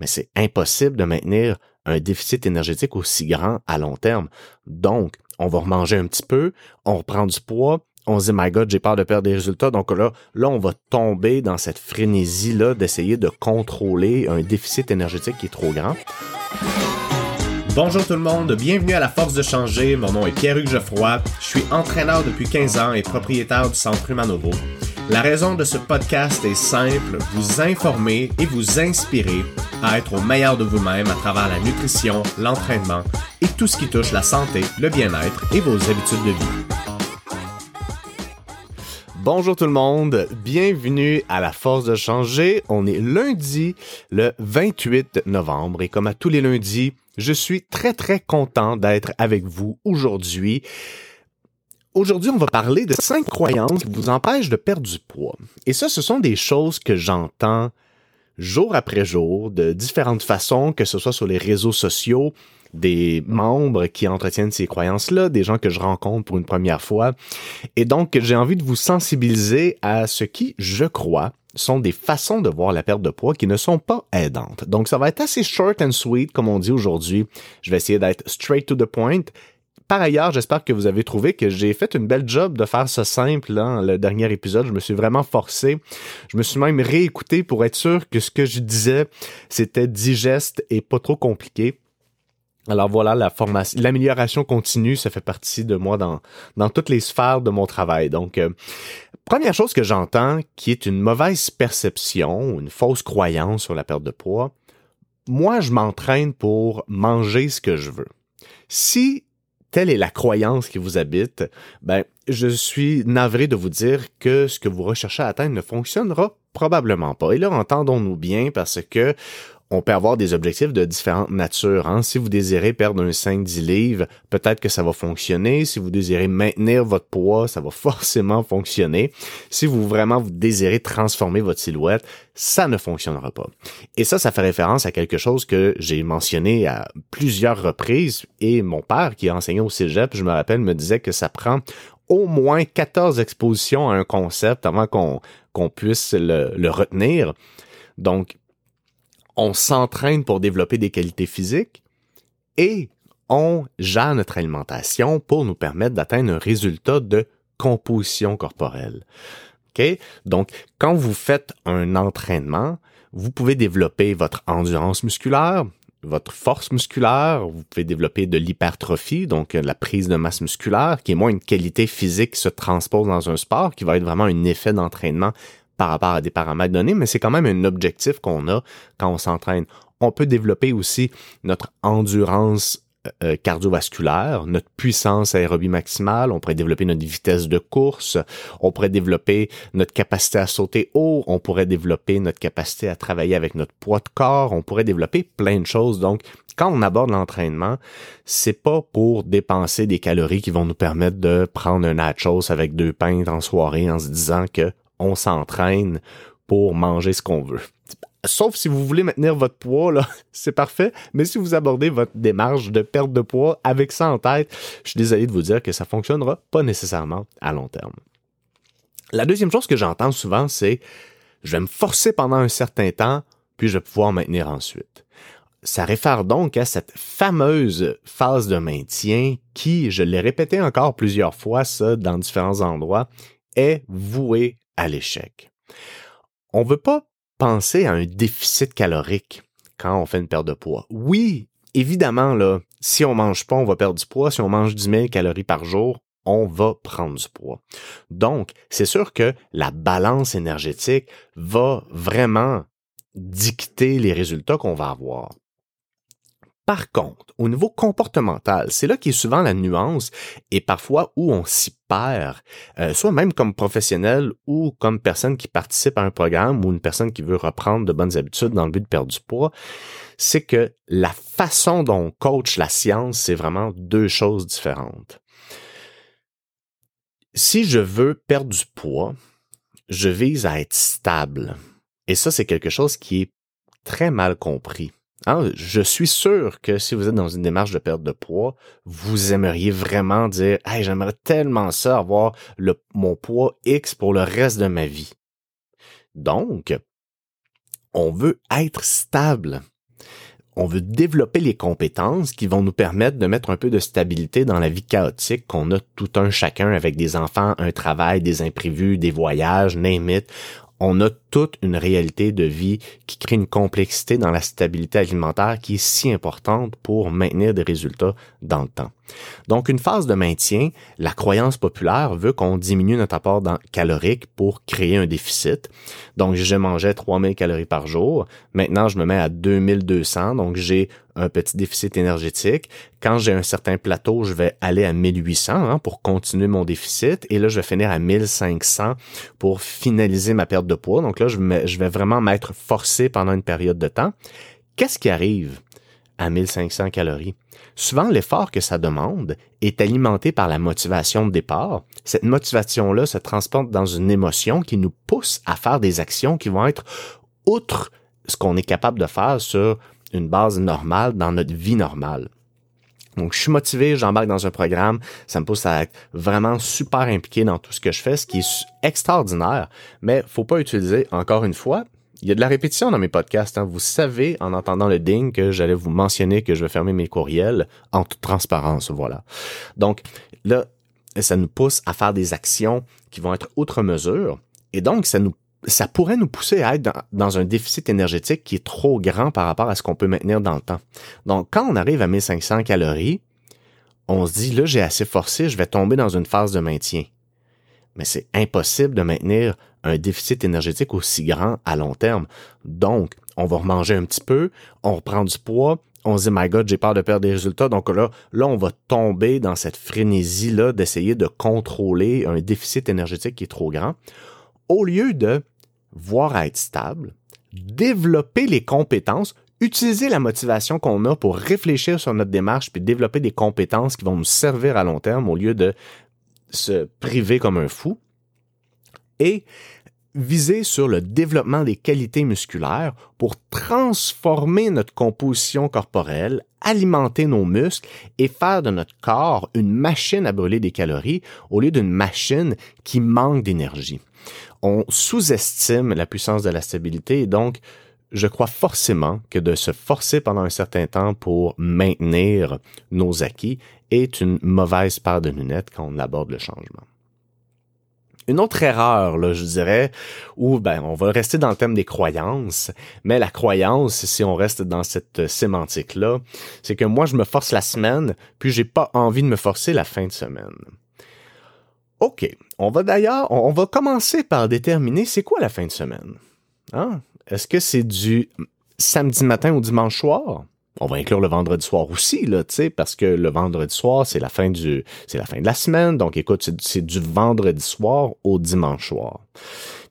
mais c'est impossible de maintenir un déficit énergétique aussi grand à long terme. Donc, on va remanger un petit peu, on reprend du poids, on se dit, my God, j'ai peur de perdre des résultats. Donc là, là, on va tomber dans cette frénésie-là d'essayer de contrôler un déficit énergétique qui est trop grand. Bonjour tout le monde, bienvenue à la Force de changer. Mon nom est Pierre-Hugues Geoffroy. Je suis entraîneur depuis 15 ans et propriétaire du Centre Humanovo. La raison de ce podcast est simple, vous informer et vous inspirer à être au meilleur de vous-même à travers la nutrition, l'entraînement et tout ce qui touche la santé, le bien-être et vos habitudes de vie. Bonjour tout le monde, bienvenue à la force de changer. On est lundi le 28 novembre et comme à tous les lundis, je suis très très content d'être avec vous aujourd'hui. Aujourd'hui, on va parler de cinq croyances qui vous empêchent de perdre du poids. Et ça, ce sont des choses que j'entends jour après jour, de différentes façons, que ce soit sur les réseaux sociaux, des membres qui entretiennent ces croyances-là, des gens que je rencontre pour une première fois. Et donc, j'ai envie de vous sensibiliser à ce qui, je crois, sont des façons de voir la perte de poids qui ne sont pas aidantes. Donc, ça va être assez short and sweet, comme on dit aujourd'hui. Je vais essayer d'être straight to the point par ailleurs, j'espère que vous avez trouvé que j'ai fait une belle job de faire ça simple dans le dernier épisode. Je me suis vraiment forcé. Je me suis même réécouté pour être sûr que ce que je disais, c'était digeste et pas trop compliqué. Alors voilà, la formation, l'amélioration continue, ça fait partie de moi dans, dans toutes les sphères de mon travail. Donc, euh, première chose que j'entends, qui est une mauvaise perception, une fausse croyance sur la perte de poids, moi, je m'entraîne pour manger ce que je veux. Si telle est la croyance qui vous habite, ben, je suis navré de vous dire que ce que vous recherchez à atteindre ne fonctionnera probablement pas. Et là, entendons-nous bien parce que on peut avoir des objectifs de différentes natures. Hein. Si vous désirez perdre un 5-10 livres, peut-être que ça va fonctionner. Si vous désirez maintenir votre poids, ça va forcément fonctionner. Si vous vraiment vous désirez transformer votre silhouette, ça ne fonctionnera pas. Et ça, ça fait référence à quelque chose que j'ai mentionné à plusieurs reprises. Et mon père, qui a enseigné au cégep, je me rappelle, me disait que ça prend au moins 14 expositions à un concept avant qu'on puisse le retenir. Donc, on s'entraîne pour développer des qualités physiques et on gère notre alimentation pour nous permettre d'atteindre un résultat de composition corporelle. OK? Donc, quand vous faites un entraînement, vous pouvez développer votre endurance musculaire, votre force musculaire, vous pouvez développer de l'hypertrophie, donc la prise de masse musculaire, qui est moins une qualité physique qui se transpose dans un sport, qui va être vraiment un effet d'entraînement par rapport à des paramètres donnés, mais c'est quand même un objectif qu'on a quand on s'entraîne. On peut développer aussi notre endurance euh, euh, cardiovasculaire, notre puissance aérobie maximale, on pourrait développer notre vitesse de course, on pourrait développer notre capacité à sauter haut, on pourrait développer notre capacité à travailler avec notre poids de corps, on pourrait développer plein de choses. Donc, quand on aborde l'entraînement, c'est pas pour dépenser des calories qui vont nous permettre de prendre un nachos avec deux pains en soirée en se disant que on s'entraîne pour manger ce qu'on veut. Sauf si vous voulez maintenir votre poids, c'est parfait. Mais si vous abordez votre démarche de perte de poids avec ça en tête, je suis désolé de vous dire que ça fonctionnera pas nécessairement à long terme. La deuxième chose que j'entends souvent, c'est je vais me forcer pendant un certain temps, puis je vais pouvoir maintenir ensuite. Ça réfère donc à cette fameuse phase de maintien qui, je l'ai répété encore plusieurs fois, ça, dans différents endroits, est vouée à l'échec. On veut pas penser à un déficit calorique quand on fait une perte de poids. Oui, évidemment, là, si on mange pas, on va perdre du poids. Si on mange 10 000 calories par jour, on va prendre du poids. Donc, c'est sûr que la balance énergétique va vraiment dicter les résultats qu'on va avoir. Par contre, au niveau comportemental, c'est là qui est souvent la nuance et parfois où on s'y perd, euh, soit même comme professionnel ou comme personne qui participe à un programme ou une personne qui veut reprendre de bonnes habitudes dans le but de perdre du poids, c'est que la façon dont on coach la science, c'est vraiment deux choses différentes. Si je veux perdre du poids, je vise à être stable. Et ça, c'est quelque chose qui est très mal compris. Hein, je suis sûr que si vous êtes dans une démarche de perte de poids, vous aimeriez vraiment dire Hey, j'aimerais tellement ça avoir le, mon poids X pour le reste de ma vie. Donc, on veut être stable. on veut développer les compétences qui vont nous permettre de mettre un peu de stabilité dans la vie chaotique qu'on a tout un chacun avec des enfants, un travail, des imprévus, des voyages, name it on a toute une réalité de vie qui crée une complexité dans la stabilité alimentaire qui est si importante pour maintenir des résultats dans le temps. Donc, une phase de maintien, la croyance populaire veut qu'on diminue notre apport calorique pour créer un déficit. Donc, je mangeais 3000 calories par jour. Maintenant, je me mets à 2200. Donc, j'ai un petit déficit énergétique. Quand j'ai un certain plateau, je vais aller à 1800 hein, pour continuer mon déficit. Et là, je vais finir à 1500 pour finaliser ma perte de poids. Donc là, je, je vais vraiment m'être forcé pendant une période de temps. Qu'est-ce qui arrive? À 1500 calories? Souvent, l'effort que ça demande est alimenté par la motivation de départ. Cette motivation-là se transporte dans une émotion qui nous pousse à faire des actions qui vont être outre ce qu'on est capable de faire sur une base normale dans notre vie normale. Donc, je suis motivé, j'embarque dans un programme, ça me pousse à être vraiment super impliqué dans tout ce que je fais, ce qui est extraordinaire, mais faut pas utiliser, encore une fois, il y a de la répétition dans mes podcasts. Hein. Vous savez, en entendant le ding, que j'allais vous mentionner que je vais fermer mes courriels en toute transparence, voilà. Donc, là, ça nous pousse à faire des actions qui vont être outre mesure, et donc, ça nous ça pourrait nous pousser à être dans, un déficit énergétique qui est trop grand par rapport à ce qu'on peut maintenir dans le temps. Donc, quand on arrive à 1500 calories, on se dit, là, j'ai assez forcé, je vais tomber dans une phase de maintien. Mais c'est impossible de maintenir un déficit énergétique aussi grand à long terme. Donc, on va remanger un petit peu, on reprend du poids, on se dit, my God, j'ai peur de perdre des résultats. Donc là, là, on va tomber dans cette frénésie-là d'essayer de contrôler un déficit énergétique qui est trop grand au lieu de voir à être stable, développer les compétences, utiliser la motivation qu'on a pour réfléchir sur notre démarche puis développer des compétences qui vont nous servir à long terme au lieu de se priver comme un fou et viser sur le développement des qualités musculaires pour transformer notre composition corporelle, alimenter nos muscles et faire de notre corps une machine à brûler des calories au lieu d'une machine qui manque d'énergie. On sous-estime la puissance de la stabilité et donc je crois forcément que de se forcer pendant un certain temps pour maintenir nos acquis est une mauvaise paire de lunettes quand on aborde le changement. Une autre erreur, là, je dirais, où ben, on va rester dans le thème des croyances, mais la croyance, si on reste dans cette sémantique-là, c'est que moi, je me force la semaine, puis j'ai pas envie de me forcer la fin de semaine. OK. On va d'ailleurs, on va commencer par déterminer c'est quoi la fin de semaine. Hein? Est-ce que c'est du samedi matin ou dimanche soir? On va inclure le vendredi soir aussi, là, parce que le vendredi soir, c'est la fin du, c'est la fin de la semaine. Donc, écoute, c'est du vendredi soir au dimanche soir.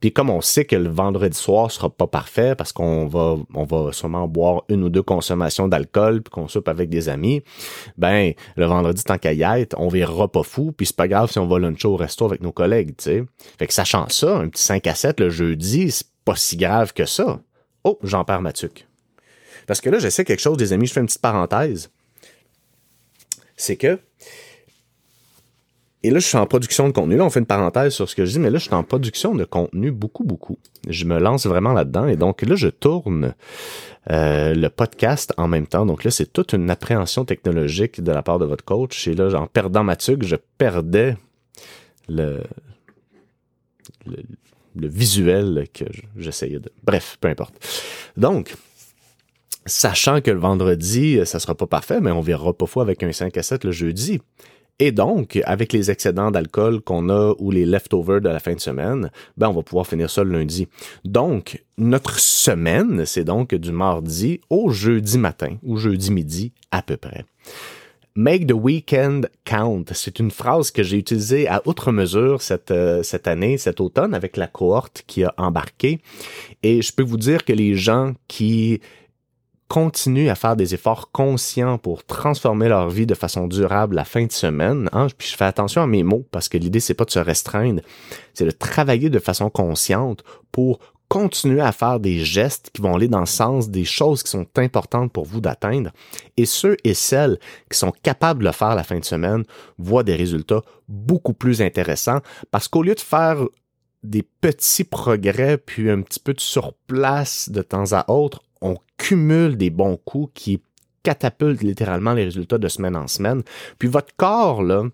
Puis comme on sait que le vendredi soir sera pas parfait parce qu'on va on va sûrement boire une ou deux consommations d'alcool puis qu'on soupe avec des amis, ben le vendredi tant qu'à y être, on verra pas fou puis c'est pas grave si on va luncher au resto avec nos collègues, tu sais. Fait que sachant ça, un petit 5 à 7 le jeudi, c'est pas si grave que ça. Oh, j'en perds ma tuque. Parce que là, j'essaie quelque chose, des amis, je fais une petite parenthèse. C'est que et là, je suis en production de contenu. Là, on fait une parenthèse sur ce que je dis, mais là, je suis en production de contenu beaucoup, beaucoup. Je me lance vraiment là-dedans. Et donc là, je tourne euh, le podcast en même temps. Donc là, c'est toute une appréhension technologique de la part de votre coach. Et là, en perdant ma tuque, je perdais le, le, visuel que j'essayais de... Bref, peu importe. Donc, sachant que le vendredi, ça sera pas parfait, mais on verra pas fois avec un 5 à 7 le jeudi. Et donc, avec les excédents d'alcool qu'on a ou les leftovers de la fin de semaine, ben on va pouvoir finir ça le lundi. Donc, notre semaine, c'est donc du mardi au jeudi matin ou jeudi midi à peu près. Make the weekend count. C'est une phrase que j'ai utilisée à outre mesure cette, euh, cette année, cet automne, avec la cohorte qui a embarqué. Et je peux vous dire que les gens qui continuent à faire des efforts conscients pour transformer leur vie de façon durable la fin de semaine. Hein? Puis je fais attention à mes mots parce que l'idée c'est pas de se restreindre, c'est de travailler de façon consciente pour continuer à faire des gestes qui vont aller dans le sens des choses qui sont importantes pour vous d'atteindre. Et ceux et celles qui sont capables de le faire la fin de semaine voient des résultats beaucoup plus intéressants parce qu'au lieu de faire des petits progrès puis un petit peu de surplace de temps à autre, on cumule des bons coups qui catapultent littéralement les résultats de semaine en semaine. Puis votre corps, là,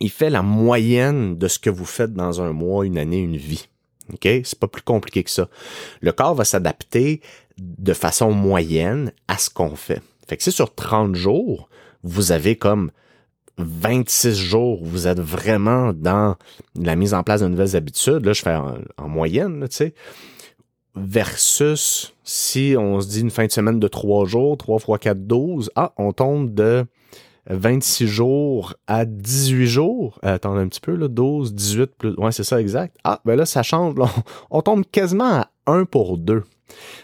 il fait la moyenne de ce que vous faites dans un mois, une année, une vie. OK? C'est pas plus compliqué que ça. Le corps va s'adapter de façon moyenne à ce qu'on fait. Fait que si sur 30 jours, vous avez comme 26 jours où vous êtes vraiment dans la mise en place de nouvelles habitudes, là, je fais en, moyenne, tu sais, versus si on se dit une fin de semaine de 3 jours, 3 fois 4, 12, ah, on tombe de 26 jours à 18 jours. Euh, attendez un petit peu, là, 12, 18 plus. C'est ça exact. Ah, ben là, ça change. on, tombe quasiment à 1 pour 2.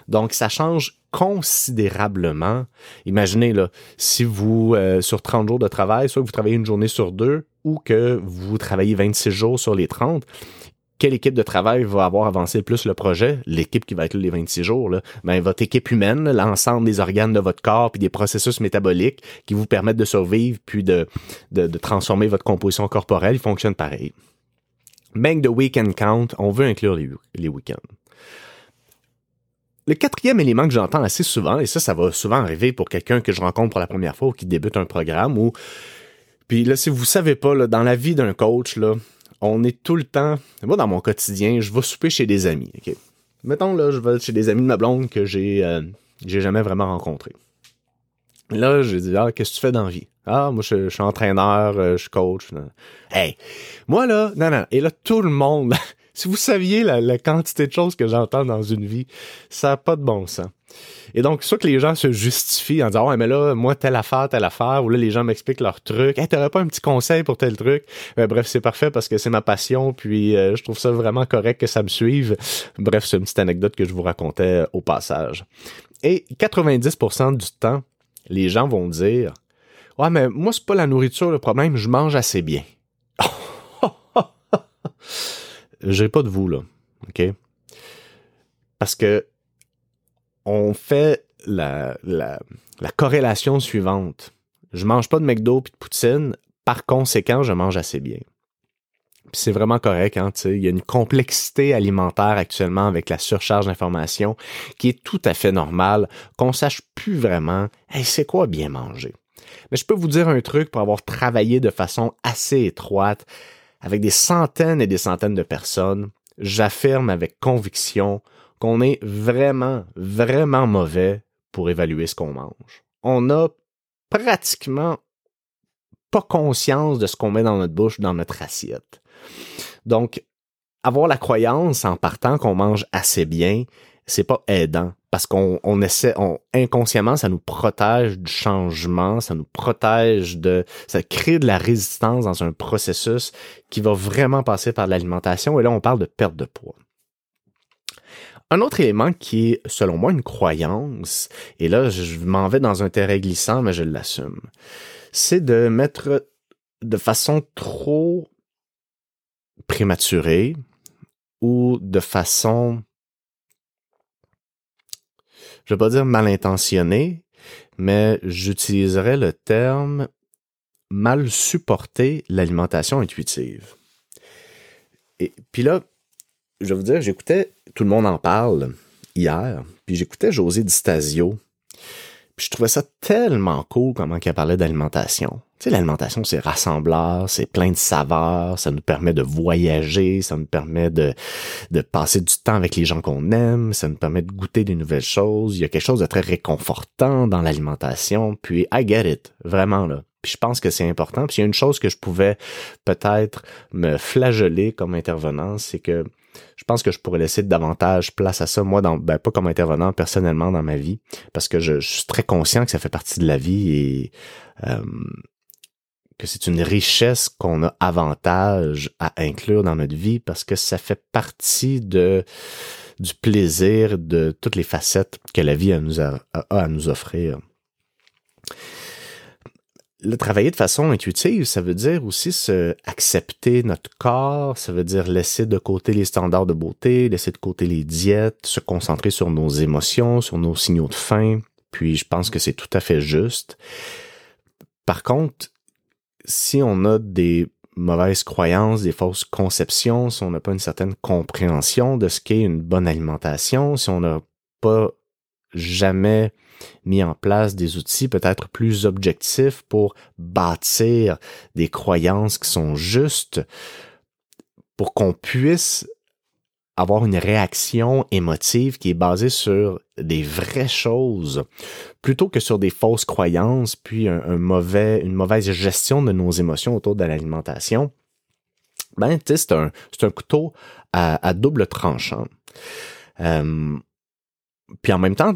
Donc, ça change considérablement. Imaginez, si vous, euh, sur 30 jours de travail, soit que vous travaillez une journée sur deux ou que vous travaillez 26 jours sur les 30, quelle équipe de travail va avoir avancé le plus le projet? L'équipe qui va être là les 26 jours. Là. Ben, votre équipe humaine, l'ensemble des organes de votre corps, puis des processus métaboliques qui vous permettent de survivre, puis de, de, transformer votre composition corporelle, ils fonctionnent pareil. Make the weekend count, on veut inclure les, week-ends. Le quatrième élément que j'entends assez souvent, et ça, ça va souvent arriver pour quelqu'un que je rencontre pour la première fois ou qui débute un programme, ou puis là, si vous savez pas, là, dans la vie d'un coach, là, on est tout le temps. Moi, dans mon quotidien, je vais souper chez des amis. Mettons, là, je vais chez des amis de ma blonde que j'ai euh, j'ai jamais vraiment rencontré. Là, je dis, ah, qu'est-ce que tu fais dans la vie? Ah, moi, je, suis entraîneur, euh, je suis coach. Hey, moi, là, non, non. Et là, tout le monde, si vous saviez la, quantité de choses que j'entends dans une vie, ça n'a pas de bon sens. Et donc, soit que les gens se justifient en disant, ouais, mais là, moi, telle affaire, telle affaire, ou là, les gens m'expliquent leur truc. Hey, t'aurais pas un petit conseil pour tel truc? Ben, bref, c'est parfait parce que c'est ma passion, puis euh, je trouve ça vraiment correct que ça me suive. Bref, c'est une petite anecdote que je vous racontais au passage. Et 90% du temps, les gens vont dire, ouais, mais moi, c'est pas la nourriture le problème, je mange assez bien. J'ai pas de vous, là. OK? Parce que on fait la, la, corrélation suivante. Je mange pas de McDo puis de poutine, par conséquent, je mange assez bien. C'est vraiment correct, hein, il y a une complexité alimentaire actuellement avec la surcharge d'informations qui est tout à fait normale, qu'on sache plus vraiment, hey, c'est quoi bien manger. Mais je peux vous dire un truc pour avoir travaillé de façon assez étroite avec des centaines et des centaines de personnes, j'affirme avec conviction qu'on est vraiment, vraiment mauvais pour évaluer ce qu'on mange. On a pratiquement pas conscience de ce qu'on met dans notre bouche, dans notre assiette. Donc, avoir la croyance en partant qu'on mange assez bien, c'est pas aidant parce qu'on on essaie, on, inconsciemment, ça nous protège du changement, ça nous protège de, ça crée de la résistance dans un processus qui va vraiment passer par l'alimentation. Et là, on parle de perte de poids. Un autre élément qui est, selon moi, une croyance, et là, je m'en vais dans un terrain glissant, mais je l'assume, c'est de mettre de façon trop prématurée ou de façon je vais pas dire mal intentionné, mais j'utiliserais le terme mal supporter l'alimentation intuitive. Et puis là, je vais vous dire, j'écoutais, tout le monde en parle hier, puis j'écoutais José Di Stasio, puis je trouvais ça tellement cool comment il parlait d'alimentation. Tu sais, l'alimentation, c'est rassembleur, c'est plein de saveurs, ça nous permet de voyager, ça nous permet de, de passer du temps avec les gens qu'on aime, ça nous permet de goûter des nouvelles choses. Il y a quelque chose de très réconfortant dans l'alimentation. Puis, I get it, vraiment, là. Puis je pense que c'est important. Puis il y a une chose que je pouvais peut-être me flageller comme intervenant, c'est que je pense que je pourrais laisser davantage place à ça, moi, ben, pas comme intervenant personnellement dans ma vie, parce que je, suis très conscient que ça fait partie de la vie et euh, que c'est une richesse qu'on a avantage à inclure dans notre vie parce que ça fait partie de du plaisir de toutes les facettes que la vie a à nous offrir le travailler de façon intuitive, ça veut dire aussi se accepter notre corps, ça veut dire laisser de côté les standards de beauté, laisser de côté les diètes, se concentrer sur nos émotions, sur nos signaux de faim. Puis je pense que c'est tout à fait juste. Par contre, si on a des mauvaises croyances, des fausses conceptions, si on n'a pas une certaine compréhension de ce qu'est une bonne alimentation, si on n'a pas jamais mis en place des outils peut-être plus objectifs pour bâtir des croyances qui sont justes, pour qu'on puisse avoir une réaction émotive qui est basée sur des vraies choses plutôt que sur des fausses croyances puis un, mauvais une mauvaise gestion de nos émotions autour de l'alimentation. Ben c'est un un couteau à, double tranchant. Euh, puis en même temps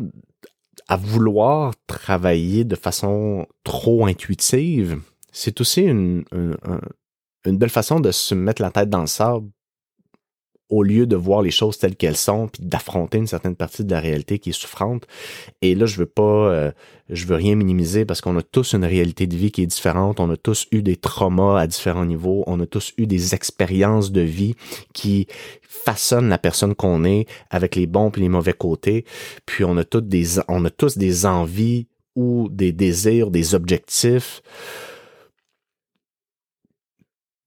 à vouloir travailler de façon trop intuitive c'est aussi une, une belle façon de se mettre la tête dans le sable au lieu de voir les choses telles qu'elles sont puis d'affronter une certaine partie de la réalité qui est souffrante. Et là, je veux pas, euh, je veux rien minimiser parce qu'on a tous une réalité de vie qui est différente. On a tous eu des traumas à différents niveaux. On a tous eu des expériences de vie qui façonnent la personne qu'on est avec les bons et les mauvais côtés. Puis on a tous des, on a tous des envies ou des désirs, des objectifs.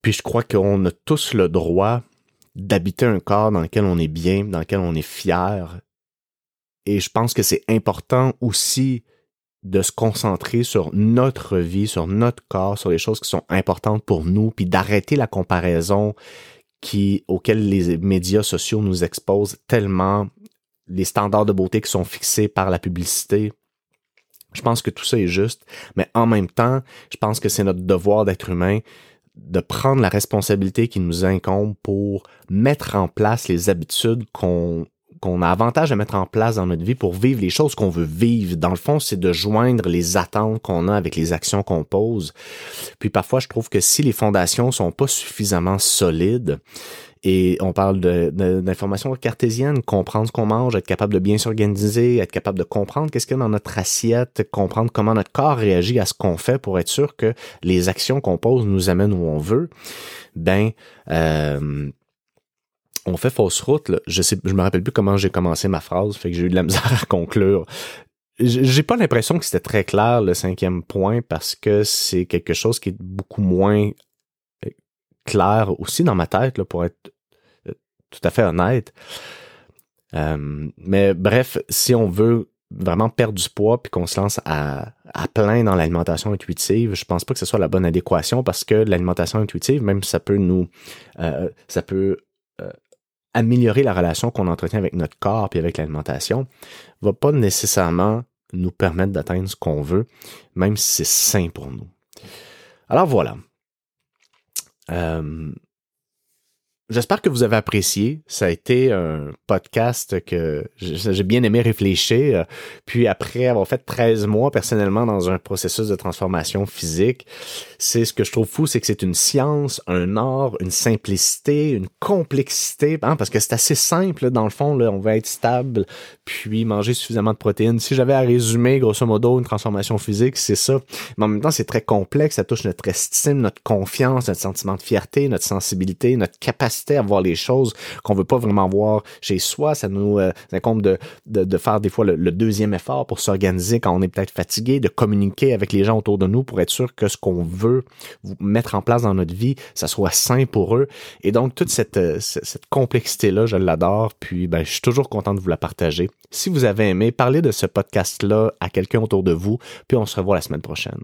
Puis je crois qu'on a tous le droit d'habiter un corps dans lequel on est bien, dans lequel on est fier. Et je pense que c'est important aussi de se concentrer sur notre vie, sur notre corps, sur les choses qui sont importantes pour nous, puis d'arrêter la comparaison qui, auquel les médias sociaux nous exposent tellement, les standards de beauté qui sont fixés par la publicité. Je pense que tout ça est juste, mais en même temps, je pense que c'est notre devoir d'être humain de prendre la responsabilité qui nous incombe pour mettre en place les habitudes qu'on qu'on a avantage à mettre en place dans notre vie pour vivre les choses qu'on veut vivre. Dans le fond, c'est de joindre les attentes qu'on a avec les actions qu'on pose. Puis parfois, je trouve que si les fondations sont pas suffisamment solides, et on parle d'informations cartésiennes, comprendre ce qu'on mange, être capable de bien s'organiser, être capable de comprendre qu'est-ce qu'il y a dans notre assiette, comprendre comment notre corps réagit à ce qu'on fait pour être sûr que les actions qu'on pose nous amènent où on veut. Ben, euh, on fait fausse route. Là. Je sais, je me rappelle plus comment j'ai commencé ma phrase, fait que j'ai eu de la misère à conclure. J'ai pas l'impression que c'était très clair le cinquième point parce que c'est quelque chose qui est beaucoup moins clair aussi dans ma tête, là, pour être euh, tout à fait honnête. Euh, mais bref, si on veut vraiment perdre du poids puis qu'on se lance à, plein dans l'alimentation intuitive, je pense pas que ce soit la bonne adéquation parce que l'alimentation intuitive, même ça peut nous, euh, ça peut améliorer la relation qu'on entretient avec notre corps puis avec l'alimentation, va pas nécessairement nous permettre d'atteindre ce qu'on veut, même si c'est sain pour nous. Alors voilà, euh, J'espère que vous avez apprécié. Ça a été un podcast que j'ai bien aimé réfléchir. Puis après avoir fait 13 mois personnellement dans un processus de transformation physique, c'est ce que je trouve fou, c'est que c'est une science, un art, une simplicité, une complexité, hein, parce que c'est assez simple dans le fond. On va être stable, puis manger suffisamment de protéines. Si j'avais à résumer grosso modo une transformation physique, c'est ça. Mais en même temps, c'est très complexe. Ça touche notre estime, notre confiance, notre sentiment de fierté, notre sensibilité, notre capacité à voir les choses qu'on veut pas vraiment voir chez soi. Ça nous euh, incombe de, de, faire des fois le, deuxième effort pour s'organiser quand on est peut-être fatigué, de communiquer avec les gens autour de nous pour être sûr que ce qu'on veut mettre en place dans notre vie, ça soit sain pour eux. Et donc, toute cette, euh, cette complexité-là, je l'adore. Puis, ben, je suis toujours content de vous la partager. Si vous avez aimé, parlez de ce podcast-là à quelqu'un autour de vous. Puis, on se revoit la semaine prochaine.